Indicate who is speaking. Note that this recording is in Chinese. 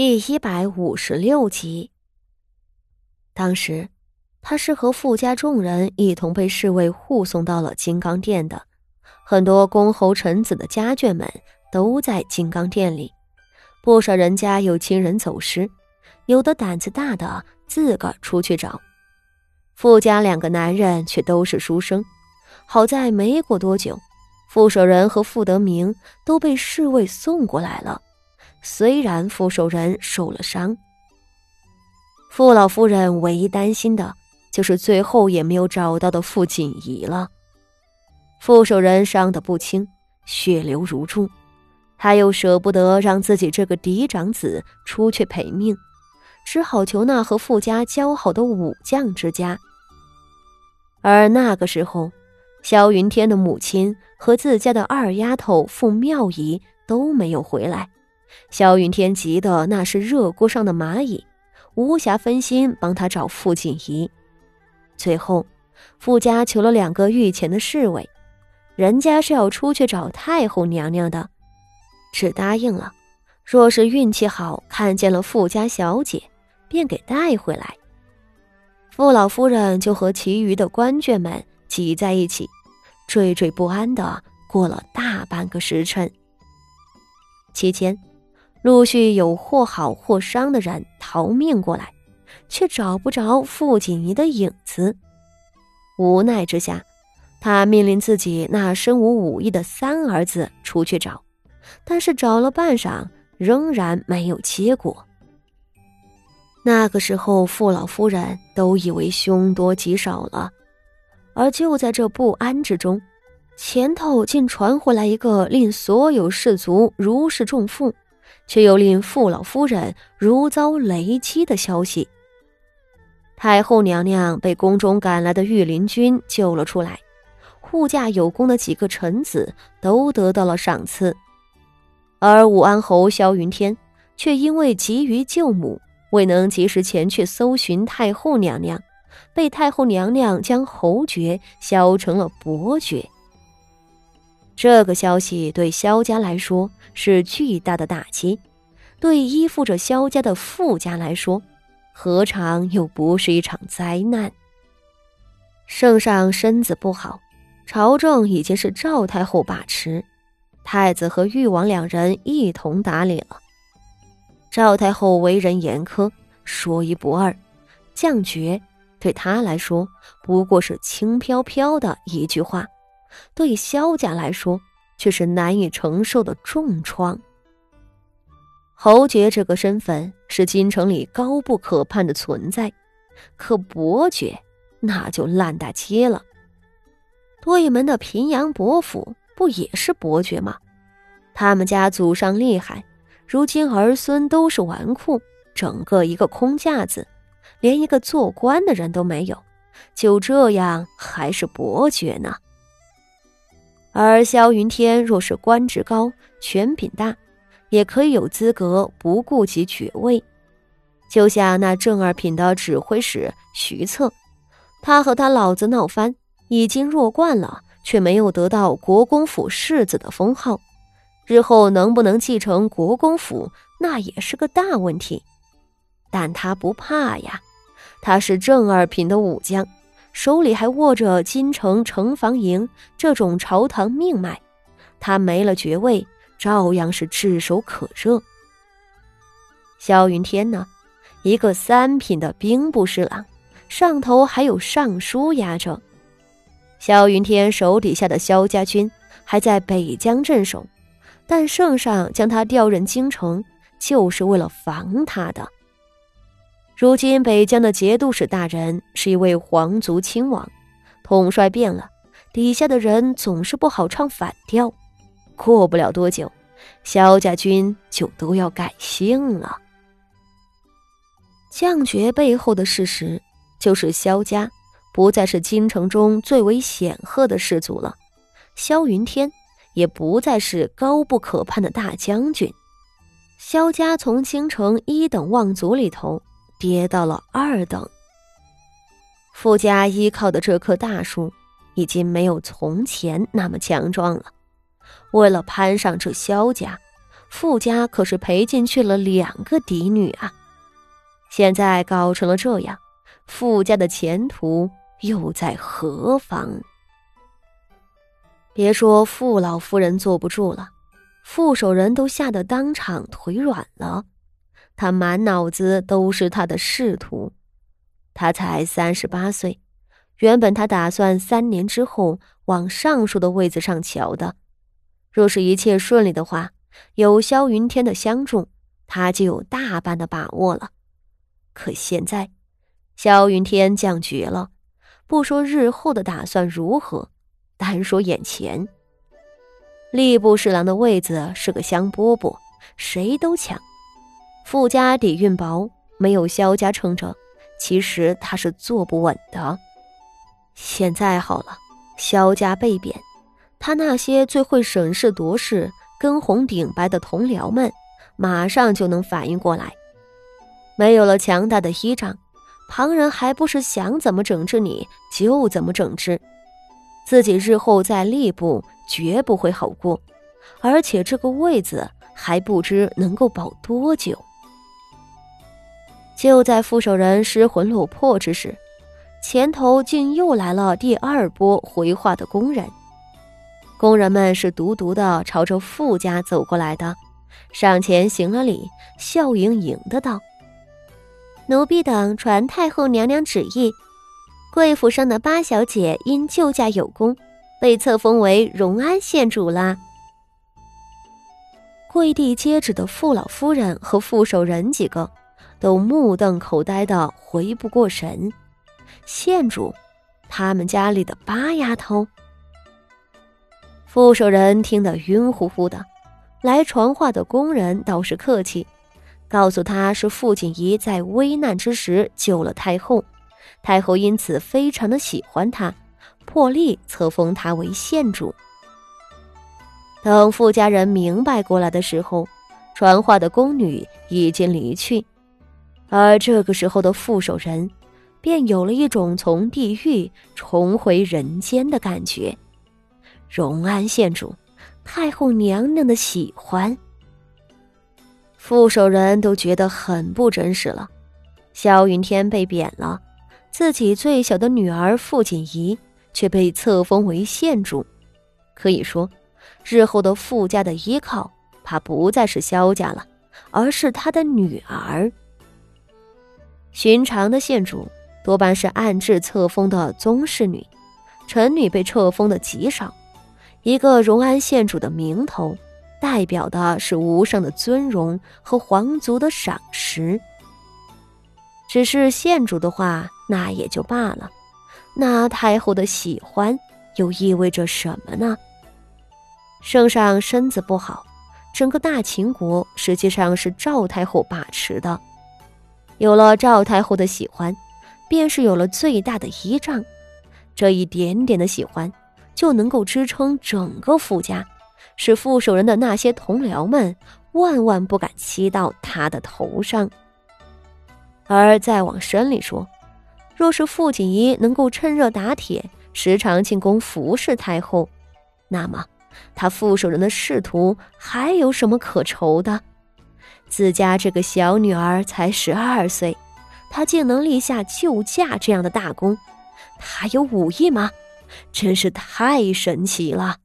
Speaker 1: 第一百五十六集。当时，他是和傅家众人一同被侍卫护送到了金刚殿的，很多公侯臣子的家眷们都在金刚殿里，不少人家有亲人走失，有的胆子大的自个儿出去找。傅家两个男人却都是书生，好在没过多久，傅守仁和傅德明都被侍卫送过来了。虽然傅守仁受了伤，傅老夫人唯一担心的就是最后也没有找到的傅锦仪了。傅守仁伤得不轻，血流如注，他又舍不得让自己这个嫡长子出去赔命，只好求那和傅家交好的武将之家。而那个时候，萧云天的母亲和自家的二丫头傅妙仪都没有回来。萧云天急得那是热锅上的蚂蚁，无暇分心帮他找傅锦仪。最后，傅家求了两个御前的侍卫，人家是要出去找太后娘娘的，只答应了，若是运气好看见了傅家小姐，便给带回来。傅老夫人就和其余的官眷们挤在一起，惴惴不安的过了大半个时辰。期间。陆续有或好或伤的人逃命过来，却找不着傅锦仪的影子。无奈之下，他命令自己那身无武艺的三儿子出去找，但是找了半晌，仍然没有结果。那个时候，傅老夫人都以为凶多吉少了，而就在这不安之中，前头竟传回来一个令所有士卒如释重负。却又令傅老夫人如遭雷击的消息。太后娘娘被宫中赶来的御林军救了出来，护驾有功的几个臣子都得到了赏赐，而武安侯萧云天却因为急于救母，未能及时前去搜寻太后娘娘，被太后娘娘将侯爵削成了伯爵。这个消息对萧家来说是巨大的打击，对依附着萧家的傅家来说，何尝又不是一场灾难？圣上身子不好，朝政已经是赵太后把持，太子和誉王两人一同打理了。赵太后为人严苛，说一不二，降爵对她来说不过是轻飘飘的一句话。对萧家来说，却是难以承受的重创。侯爵这个身份是京城里高不可攀的存在，可伯爵那就烂大街了。多一门的平阳伯府不也是伯爵吗？他们家祖上厉害，如今儿孙都是纨绔，整个一个空架子，连一个做官的人都没有，就这样还是伯爵呢？而萧云天若是官职高、权柄大，也可以有资格不顾及爵位。就像那正二品的指挥使徐策，他和他老子闹翻，已经弱冠了，却没有得到国公府世子的封号，日后能不能继承国公府，那也是个大问题。但他不怕呀，他是正二品的武将。手里还握着京城城防营这种朝堂命脉，他没了爵位，照样是炙手可热。萧云天呢，一个三品的兵部侍郎，上头还有尚书压着。萧云天手底下的萧家军还在北疆镇守，但圣上将他调任京城，就是为了防他的。如今北疆的节度使大人是一位皇族亲王，统帅变了，底下的人总是不好唱反调。过不了多久，萧家军就都要改姓了。降爵背后的事实，就是萧家不再是京城中最为显赫的氏族了，萧云天也不再是高不可攀的大将军，萧家从京城一等望族里头。跌到了二等。傅家依靠的这棵大树，已经没有从前那么强壮了。为了攀上这萧家，傅家可是赔进去了两个嫡女啊！现在搞成了这样，傅家的前途又在何方？别说傅老夫人坐不住了，傅守仁都吓得当场腿软了。他满脑子都是他的仕途。他才三十八岁，原本他打算三年之后往上述的位子上瞧的。若是一切顺利的话，有萧云天的相助，他就有大半的把握了。可现在，萧云天降爵了，不说日后的打算如何，单说眼前，吏部侍郎的位子是个香饽饽，谁都抢。傅家底蕴薄，没有萧家撑着，其实他是坐不稳的。现在好了，萧家被贬，他那些最会审事夺事。跟红顶白的同僚们马上就能反应过来，没有了强大的依仗，旁人还不是想怎么整治你就怎么整治，自己日后在吏部绝不会好过，而且这个位子还不知能够保多久。就在副手人失魂落魄之时，前头竟又来了第二波回话的工人。工人们是独独的朝着傅家走过来的，上前行了礼，笑盈盈的道：“奴婢等传太后娘娘旨意，贵府上的八小姐因救驾有功，被册封为荣安县主啦。”跪地接旨的傅老夫人和傅守仁几个都目瞪口呆的回不过神。县主，他们家里的八丫头。副手人听得晕乎乎的，来传话的工人倒是客气，告诉他是傅锦仪在危难之时救了太后，太后因此非常的喜欢他，破例册封他为县主。等傅家人明白过来的时候，传话的宫女已经离去，而这个时候的副手人，便有了一种从地狱重回人间的感觉。荣安县主，太后娘娘的喜欢。副手人都觉得很不真实了。萧云天被贬了，自己最小的女儿傅锦仪却被册封为县主。可以说，日后的傅家的依靠，怕不再是萧家了，而是他的女儿。寻常的县主多半是暗制册封的宗室女，臣女被册封的极少。一个荣安县主的名头，代表的是无上的尊荣和皇族的赏识。只是县主的话，那也就罢了。那太后的喜欢，又意味着什么呢？圣上身子不好，整个大秦国实际上是赵太后把持的。有了赵太后的喜欢，便是有了最大的依仗。这一点点的喜欢。就能够支撑整个傅家，使傅守仁的那些同僚们万万不敢欺到他的头上。而再往深里说，若是傅锦仪能够趁热打铁，时常进宫服侍太后，那么他傅守仁的仕途还有什么可愁的？自家这个小女儿才十二岁，她竟能立下救驾这样的大功，她有武艺吗？真是太神奇了。